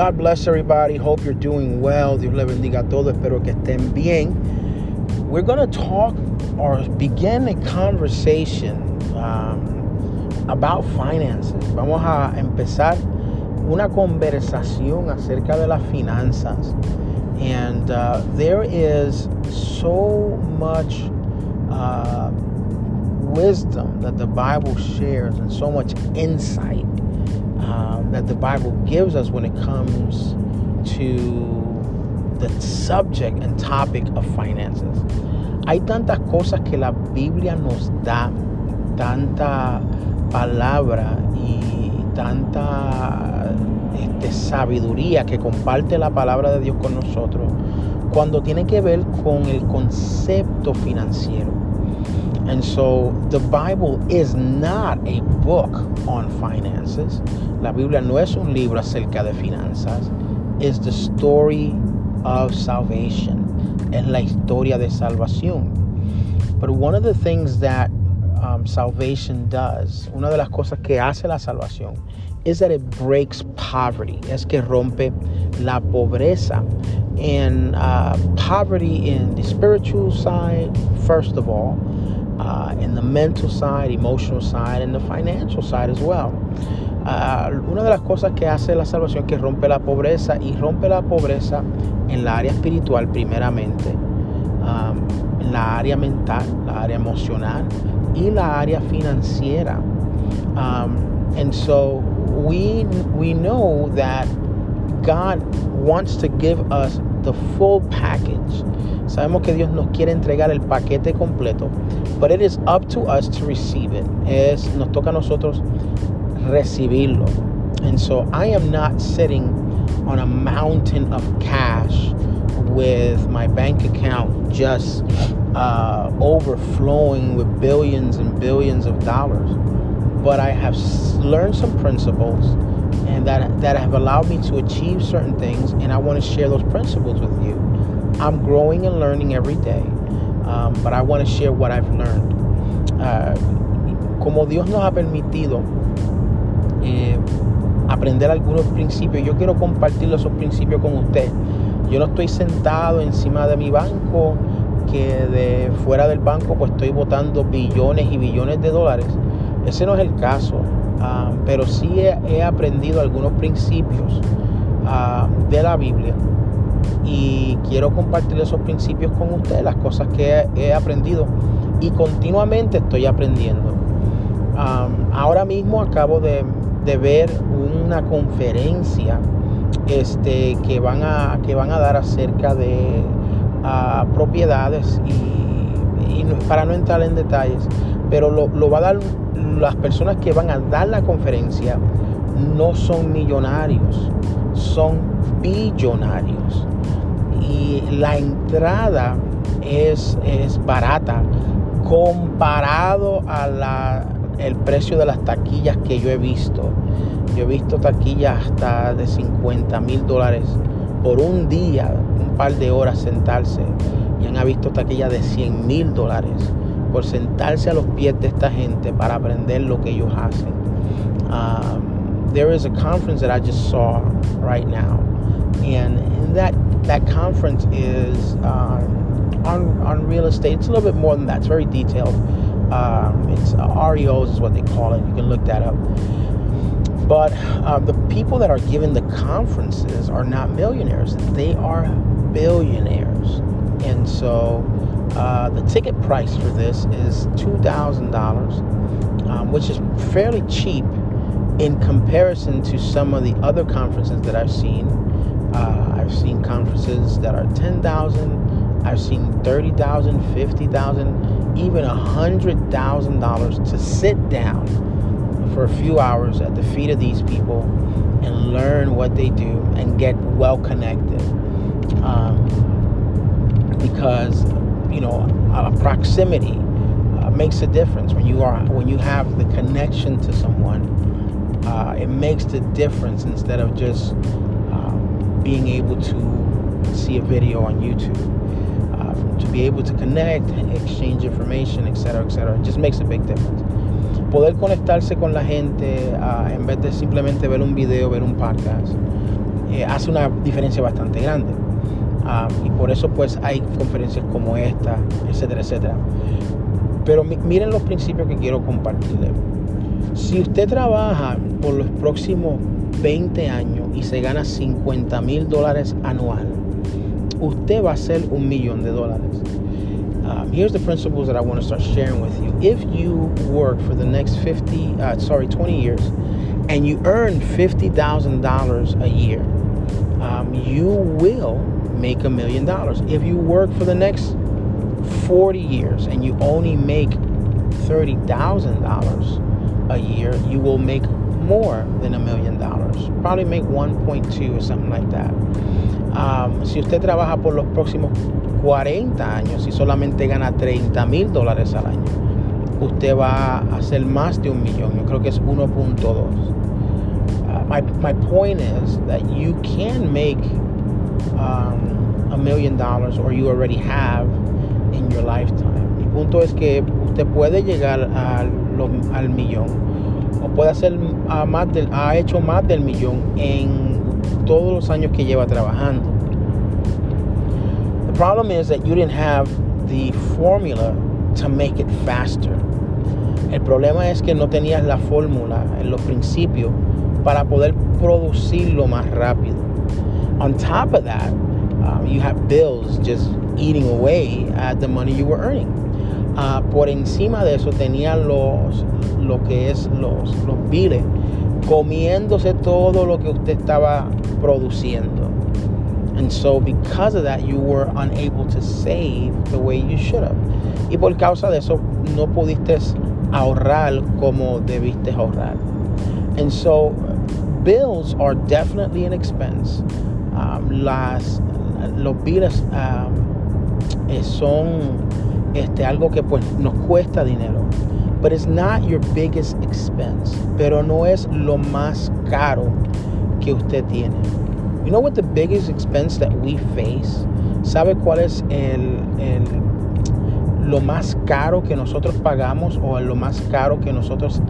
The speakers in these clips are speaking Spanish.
God bless everybody. Hope you're doing well. Dios le bendiga a todos. Espero que estén bien. We're going to talk or begin a conversation um, about finances. Vamos a empezar una conversación acerca de las finanzas. And uh, there is so much uh, wisdom that the Bible shares and so much insight that the Bible gives us when it comes to the subject and topic of finances. Hay tantas cosas que la Biblia nos da, tanta palabra y tanta este, sabiduría que comparte la palabra de Dios con nosotros cuando tiene que ver con el concepto financiero. And so the Bible is not a book on finances. La Biblia no es un libro acerca de finanzas. It's the story of salvation. Es la historia de salvación. But one of the things that um, salvation does, una de las cosas que hace la salvación, is that it breaks poverty. Es que rompe la pobreza. And uh, poverty in the spiritual side, first of all, uh, in the mental side, emotional side, and the financial side as well. Uh, una de las cosas que hace la salvación es que rompe la pobreza y rompe la pobreza en la área espiritual primeramente, um, en la área mental, la área emocional y la área financiera. Um, and so we we know that God wants to give us the full package. Sabemos que Dios nos quiere entregar el paquete completo, but it is up to us to receive it. Es nos toca a nosotros recibirlo. And so I am not sitting on a mountain of cash with my bank account just uh, overflowing with billions and billions of dollars. But I have learned some principles and that, have allowed me to achieve certain things, and I want to share those principles with you. I'm growing and learning every day, um, but I want to share what I've learned. Uh, como Dios nos ha permitido eh, aprender algunos principios, yo quiero compartir esos principios con usted. Yo no estoy sentado encima de mi banco, que de fuera del banco pues estoy botando billones y billones de dólares. Ese no es el caso, uh, pero sí he, aprendido algunos principios uh, de la Biblia y quiero compartir esos principios con usted, las cosas que he, aprendido y continuamente estoy aprendiendo. Um, ahora mismo acabo de, ver una conferencia este, que, van a, que van a dar acerca de propiedades y, y, para no entrar en detalles, pero lo, lo va a dar las personas que van a dar la conferencia no son millonarios, son billonarios. Y la entrada es, es barata comparado a la, el precio de las taquillas que yo he visto. Yo he visto taquillas hasta de 50 mil dólares por un día, un par de horas sentarse. Y han visto taquillas de 100 mil dólares por sentarse a los pies de esta gente para aprender lo que ellos hacen. Um, there is a conference that I just saw right now, and that that conference is um, on on real estate. It's a little bit more than that. It's very detailed. Um, it's uh, REOs is what they call it. You can look that up. But uh, the people that are giving the conferences are not millionaires; they are billionaires, and so uh, the ticket price for this is $2,000, um, which is fairly cheap in comparison to some of the other conferences that I've seen. Uh, I've seen conferences that are 10,000, I've seen 30,000, 50,000, even $100,000 to sit down for a few hours at the feet of these people and learn what they do and get well connected. Um, because you know, uh, proximity uh, makes a difference when you are when you have the connection to someone. Uh, it makes the difference instead of just um, being able to see a video on YouTube. Uh, to be able to connect, exchange information, etc., etc. Just makes a big difference. Poder conectarse con la gente uh, en vez de simplemente ver un video, ver un podcast. eh, hace una diferencia bastante grande. Ah, y por eso pues hay conferencias como esta, etcétera, etcétera. Pero miren los principios que quiero compartirles. Si usted trabaja por los próximos 20 años y se gana 50 mil dólares anual, usted va a ser un millón de dólares. Um, here's the principles that I want to start sharing with you. If you work for the next 50, uh, sorry, 20 years, and you earn $50,000 a year, um, you will make a million dollars. If you work for the next 40 years and you only make $30,000 a year, you will make more than a million dollars. Probably make 1.2 or something like that. Um, si usted trabaja por los próximos 40 años y solamente gana 30 mil dólares al año, usted va a hacer más de un millón. Yo creo que es 1.2. Uh, my, my point is that you can make um, a million dollars or you already have in your lifetime. Mi punto es que usted puede llegar al millón o puede hacer más del, ha hecho más del millón en todos los años que lleva trabajando. The problem is that you didn't have the formula to make it faster. El problema es que no tenías la fórmula en los principios para poder producirlo más rápido. On top of that, um, you have bills just eating away at the money you were earning. Uh, por encima de eso tenía los, lo que es los, los biles comiéndose todo lo que usted estaba produciendo. And so because of that you were unable to save the way you should have. Y por causa de eso no pudiste ahorrar como debiste ahorrar. And so bills are definitely an expense. Las los eh, son este, algo que pues nos cuesta dinero. But it's not your biggest expense. Pero no es lo más caro que usted tiene. You know what the biggest expense that we face? ¿Sabe cuál es el, el, lo más caro que nosotros pagamos o lo más caro que nosotros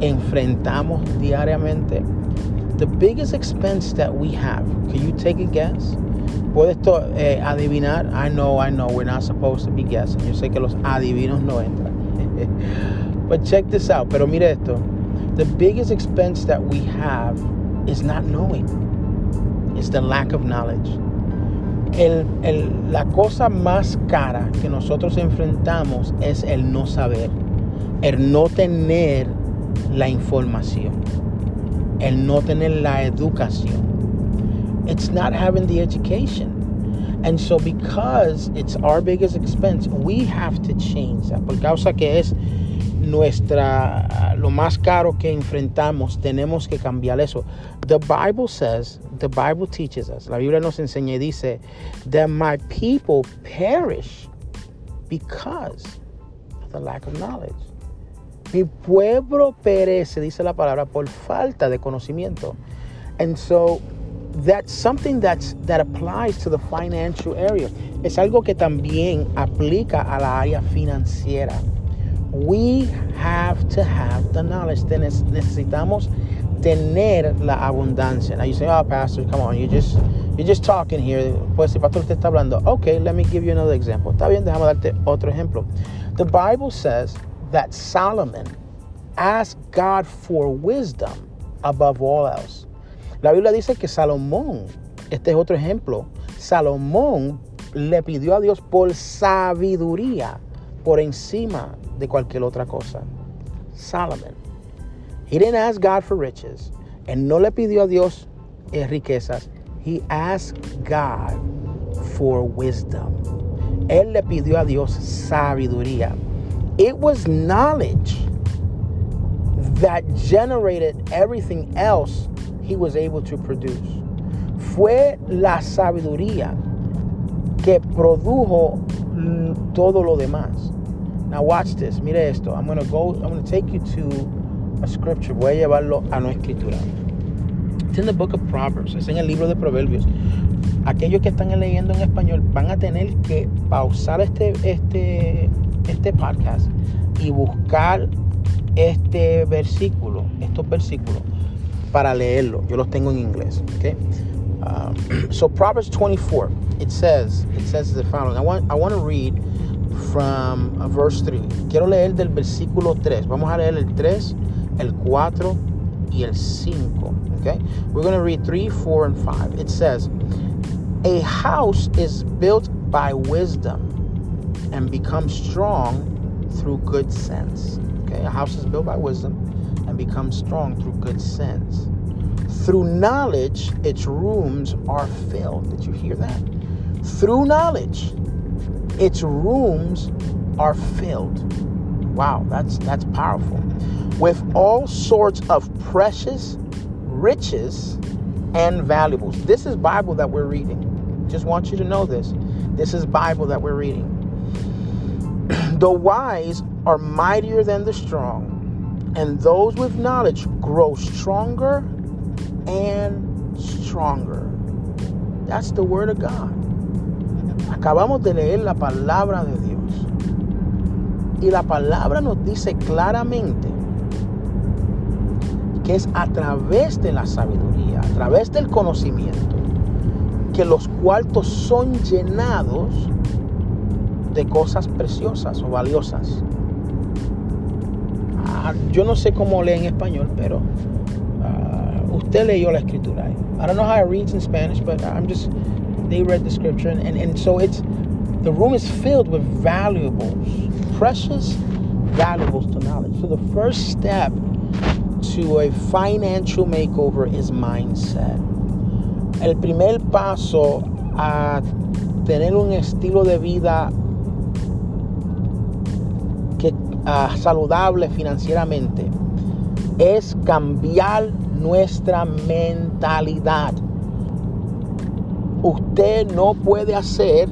enfrentamos diariamente? The biggest expense that we have. Can you take a guess? Puedes eh, adivinar. I know, I know, we're not supposed to be guessing. Yo sé que los adivinos no entran. but check this out. Pero mire esto. The biggest expense that we have is not knowing. It's the lack of knowledge. El, el, la cosa más cara que nosotros enfrentamos es el no saber, el no tener la información, el no tener la educación. It's not having the education. And so because it's our biggest expense, we have to change that. Por causa que es nuestra lo más caro que enfrentamos, tenemos que cambiar eso. The Bible says, the Bible teaches us. La Biblia nos enseña y dice that my people perish because of the lack of knowledge. Mi pueblo perece, dice la palabra, por falta de conocimiento. And so that's something that's, that applies to the financial area. Es algo que también aplica a la área financiera. We have to have the knowledge. Necesitamos tener la abundancia. Now you say, oh, pastor, come on, you just, you're just talking here. Pues si pastor te está hablando, okay, let me give you another example. Está bien, déjame darte otro ejemplo. The Bible says that Solomon asked God for wisdom above all else. La Biblia dice que Salomón, este es otro ejemplo, Salomón le pidió a Dios por sabiduría por encima de cualquier otra cosa. Solomon. He didn't ask God for riches. Él no le pidió a Dios riquezas. He asked God for wisdom. Él le pidió a Dios sabiduría. It was knowledge that generated everything else he was able to produce. Fue la sabiduría que produjo todo lo demás. Now watch this. Mire esto. I'm going to go I'm going to take you to a scripture. Voy a llevarlo a una escritura. It's in the book of Proverbs. Es en el libro de Proverbios. Aquellos que están leyendo en español van a tener que pausar este este este podcast y buscar este versículo, estos versículos para leerlo. Yo los tengo en inglés. Okay? Um, so Proverbs 24, it says, it says the following. I want, I want to read from uh, verse 3. Quiero leer del versículo 3. Vamos a leer el 3, el 4 y el 5. Okay? We're going to read 3, 4, and 5. It says, A house is built by wisdom and become strong through good sense. Okay? A house is built by wisdom and becomes strong through good sense. Through knowledge, its rooms are filled. Did you hear that? Through knowledge, its rooms are filled. Wow, that's that's powerful. With all sorts of precious riches and valuables. This is Bible that we're reading. Just want you to know this. This is Bible that we're reading. the wise are mightier than the strong, and those with knowledge grow stronger and stronger. That's the word of God. Acabamos de leer la palabra de Dios. Y la palabra nos dice claramente que es a través de la sabiduría, a través del conocimiento, que los cuartos son llenados de cosas preciosas o valiosas. Ah, yo no sé cómo lee en español, pero uh, usted leyó la escritura. I don't know how it reads in Spanish, but I'm just they read the scripture, and, and, so it's the room is filled with valuables, precious valuables to knowledge. So the first step to a financial makeover is mindset. El primer paso a tener un estilo de vida uh, saludable financieramente es cambiar nuestra mentalidad usted no puede hacer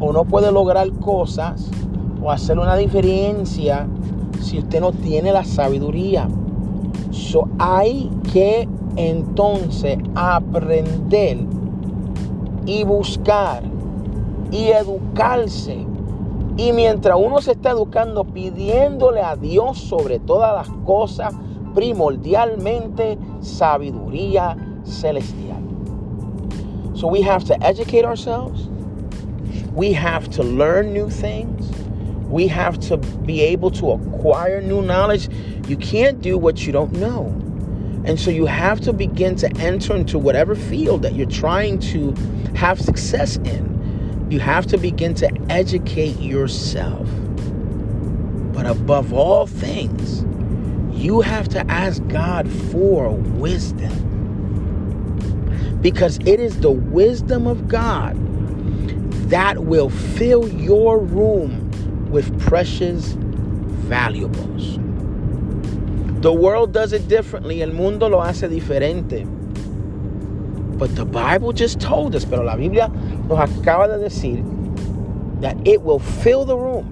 o no puede lograr cosas o hacer una diferencia si usted no tiene la sabiduría. So, hay que entonces aprender y buscar y educarse. Y mientras uno se está educando, pidiéndole a Dios sobre todas las cosas, primordialmente sabiduría celestial. So we have to educate ourselves. We have to learn new things. We have to be able to acquire new knowledge. You can't do what you don't know. And so you have to begin to enter into whatever field that you're trying to have success in. You have to begin to educate yourself. But above all things, you have to ask God for wisdom because it is the wisdom of God that will fill your room with precious valuables. The world does it differently, el mundo lo hace diferente. But the Bible just told us, pero la Biblia nos acaba de decir that it will fill the room,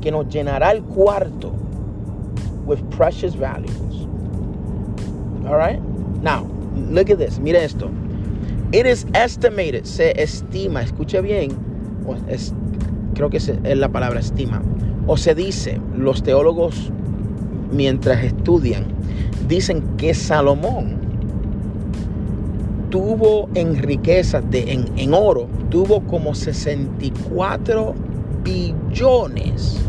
que nos llenará el cuarto with precious valuables. All right? Now, look at this. Mira esto. It is estimated, se estima, escuche bien, es, creo que es la palabra estima, o se dice, los teólogos mientras estudian, dicen que Salomón tuvo en riquezas, de, en, en, oro, tuvo como 64 billones,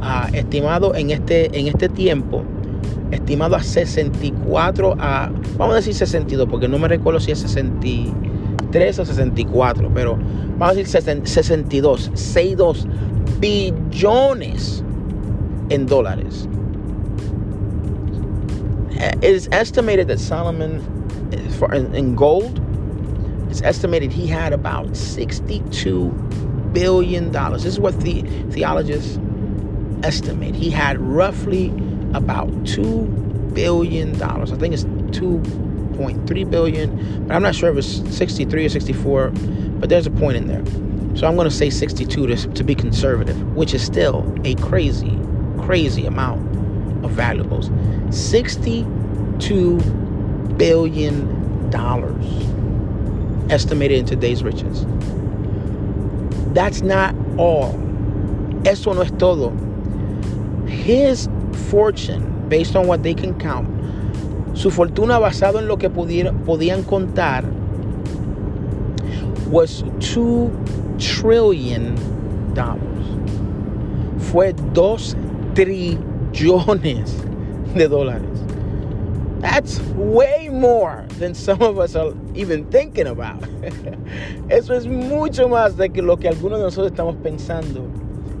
uh, estimado en este, en este tiempo, estimado a 64 a, vamos a decir 62, porque no me recuerdo si es 63 o 64, pero vamos a decir 62, 62 billones en dólares. It is estimated that Solomon, for, in gold, it's estimated he had about 62 billion dollars. This is what the theologists estimate. He had roughly about two billion dollars. I think it's 2.3 billion, but I'm not sure if it's 63 or 64, but there's a point in there. So I'm going to say 62 to, to be conservative, which is still a crazy, crazy amount of valuables. 62 billion dollars estimated in today's riches. That's not all. Eso no es todo. His fortune, based on what they can count, su fortuna basado en lo que pudieron, podían contar, was 2 trillion dollars. Fue dos trillones de dólares. That's way more than some of us are even thinking about. Eso es mucho más de que lo que algunos de nosotros estamos pensando.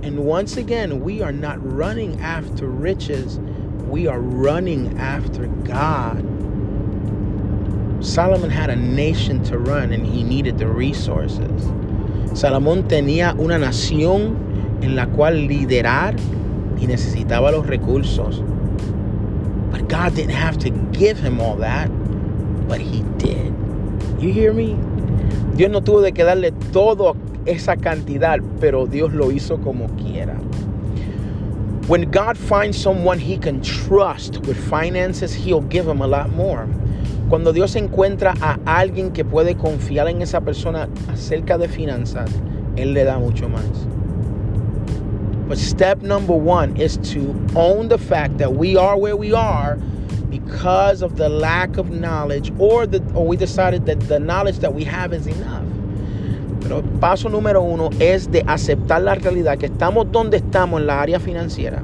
And once again, we are not running after riches, we are running after God. Solomon had a nation to run and he needed the resources. Salomón tenía una nación en la cual liderar y necesitaba los recursos. God didn't have to give him all that, but he did. You hear me? Dios no tuvo de que darle todo esa cantidad, pero Dios lo hizo como quiera. When God finds someone he can trust with finances, he'll give him a lot more. Cuando Dios encuentra a alguien que puede confiar en esa persona acerca de finanzas, Él le da mucho más. But step number one is to own the fact that we are where we are because of the lack of knowledge or, the, or we decided that the knowledge that we have is enough. Pero paso número uno es de aceptar la realidad que estamos donde estamos en la área financiera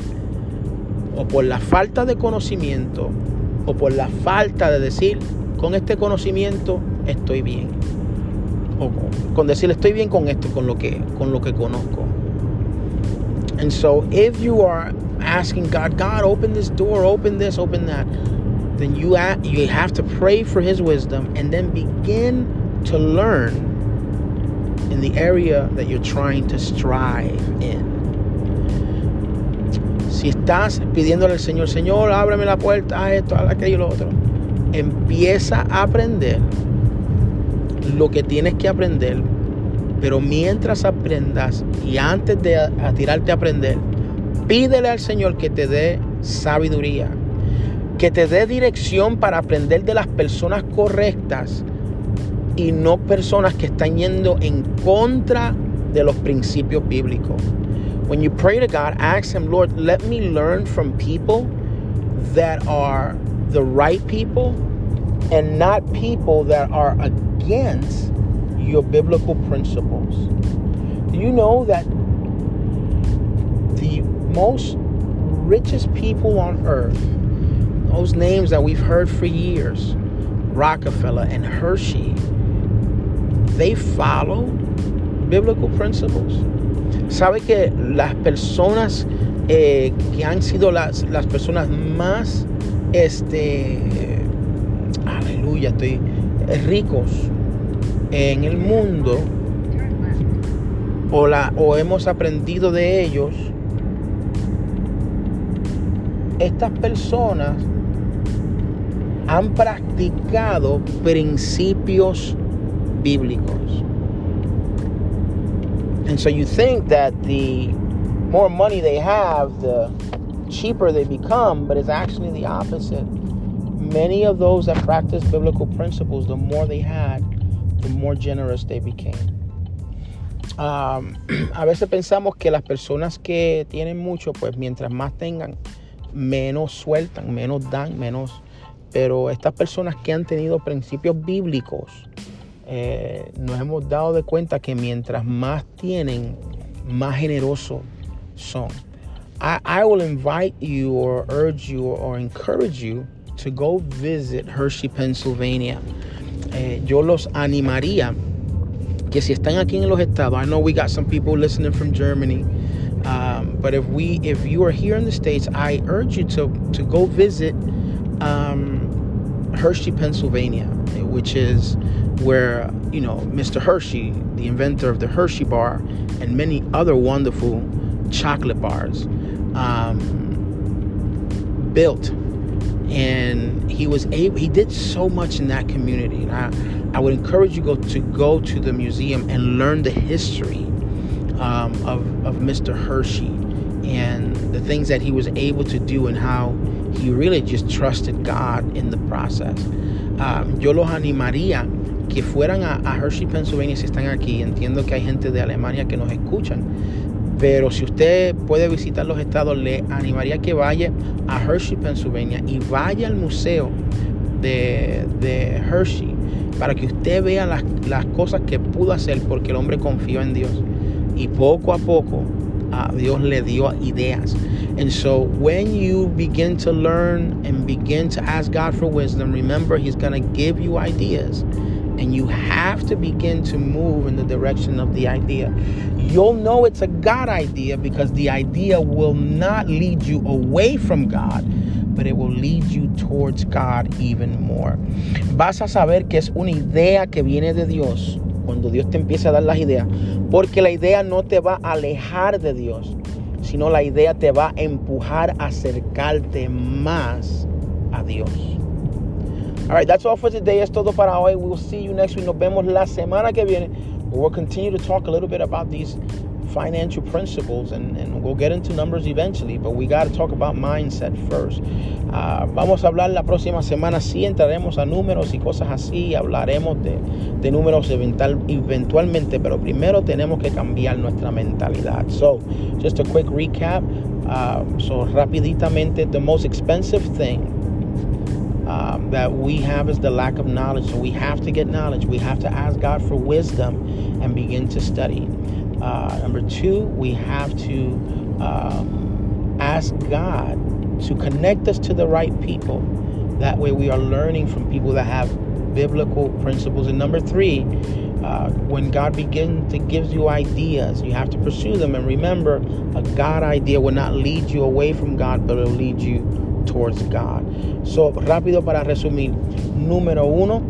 o por la falta de conocimiento o por la falta de decir con este conocimiento estoy bien o con decir estoy bien con esto con lo que con lo que conozco and so if you are asking God God open this door open this open that then you you have to pray for his wisdom and then begin to learn in the area that you're trying to strive in. Si estás pidiéndole al Señor, Señor, ábreme la puerta a esto, a aquello y lo otro, empieza a aprender lo que tienes que aprender, pero mientras aprendas y antes de tirarte a aprender, pídele al Señor que te dé sabiduría, que te dé dirección para aprender de las personas correctas y no personas que están yendo en contra de los principios bíblicos. When you pray to God, ask Him, Lord, let me learn from people that are the right people and not people that are against your biblical principles. Do you know that the most richest people on earth, those names that we've heard for years, Rockefeller and Hershey, they follow biblical principles. Sabe que las personas eh, que han sido las, las personas más, este, aleluya, estoy ricos en el mundo, o, la, o hemos aprendido de ellos, estas personas han practicado principios bíblicos. And so you think that the more money they have, the cheaper they become, but it's actually the opposite. Many of those that practice biblical principles, the more they had, the more generous they became. Um, a veces pensamos que las personas que tienen mucho, pues mientras más tengan, menos sueltan, menos dan, menos. Pero estas personas que han tenido principios bíblicos, eh, nos hemos dado de cuenta que mientras más tienen, más generosos son. I, I will invite you or urge you or encourage you to go visit Hershey, Pennsylvania. Eh, yo los animaría que si están aquí en los estados, I know we got some people listening from Germany, um, but if we, if you are here in the states, I urge you to to go visit um, Hershey, Pennsylvania, which is where you know Mr. Hershey, the inventor of the Hershey bar, and many other wonderful chocolate bars, um, built. And he was able. He did so much in that community. And I, I would encourage you go to go to the museum and learn the history um, of of Mr. Hershey and the things that he was able to do and how he really just trusted God in the process. Um, yo los animaría que fueran a, Hershey, Pennsylvania si están aquí. Entiendo que hay gente de Alemania que nos escuchan. Pero si usted puede visitar los estados, le animaría que vaya a Hershey, Pennsylvania y vaya al museo de, Hershey para que usted vea las, las cosas que pudo hacer porque el hombre confió en Dios. Y poco a poco a Dios le dio ideas. And so when you begin to learn and begin to ask God for wisdom, remember He's going to give you ideas. And you have to begin to move in the direction of the idea. You'll know it's a God idea because the idea will not lead you away from God, but it will lead you towards God even more. Vas a saber que es una idea que viene de Dios cuando Dios te empieza a dar las ideas, porque la idea no te va a alejar de Dios, sino la idea te va a empujar a acercarte más a Dios. All right, that's all for today. Es todo para hoy. We'll see you next week. Nos vemos la semana que viene. We'll continue to talk a little bit about these financial principles and, and we'll get into numbers eventually, but we got to talk about mindset first. Uh, vamos a hablar la próxima semana, sí entraremos a números y cosas así, hablaremos de, de números eventual, eventualmente, pero primero tenemos que cambiar nuestra mentalidad. So, just a quick recap. Uh, so, rapiditamente, the most expensive thing um, that we have is the lack of knowledge. So we have to get knowledge. We have to ask God for wisdom and begin to study. Uh, number two, we have to um, ask God to connect us to the right people. That way, we are learning from people that have biblical principles. And number three, uh, when God begins to give you ideas, you have to pursue them. And remember, a God idea will not lead you away from God, but it will lead you towards God. So, rápido para resumir. Número uno,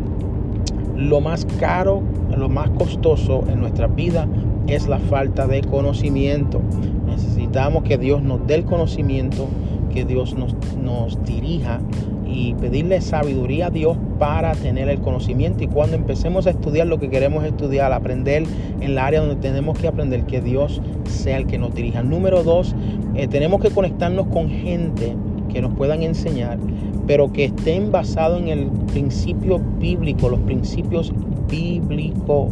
lo más caro, lo más costoso en nuestra vida es la falta de conocimiento. Necesitamos que Dios nos dé el conocimiento, que Dios nos, nos dirija y pedirle sabiduría a Dios para tener el conocimiento. Y cuando empecemos a estudiar lo que queremos estudiar, aprender en la área donde tenemos que aprender, que Dios sea el que nos dirija. Número dos, eh, tenemos que conectarnos con gente que nos puedan enseñar, pero que estén basados en el principio bíblico, los principios bíblicos.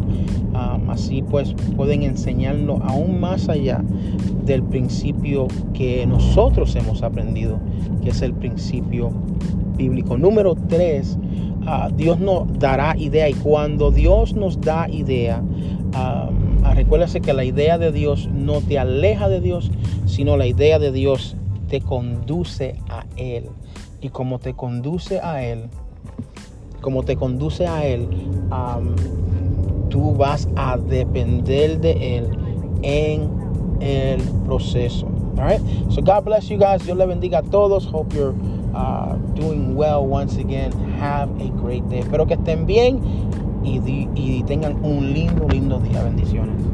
Um, así pues pueden enseñarnos aún más allá del principio que nosotros hemos aprendido, que es el principio bíblico. Número tres, uh, Dios nos dará idea y cuando Dios nos da idea, um, recuérdase que la idea de Dios no te aleja de Dios, sino la idea de Dios te conduce a Él. Y como te conduce a Él, como te conduce a Él, um, tú vas a depender de Él en el proceso. All right? So God bless you guys. Dios le bendiga a todos. Hope you're uh, doing well once again. Have a great day. Espero que estén bien y, y tengan un lindo, lindo día. Bendiciones.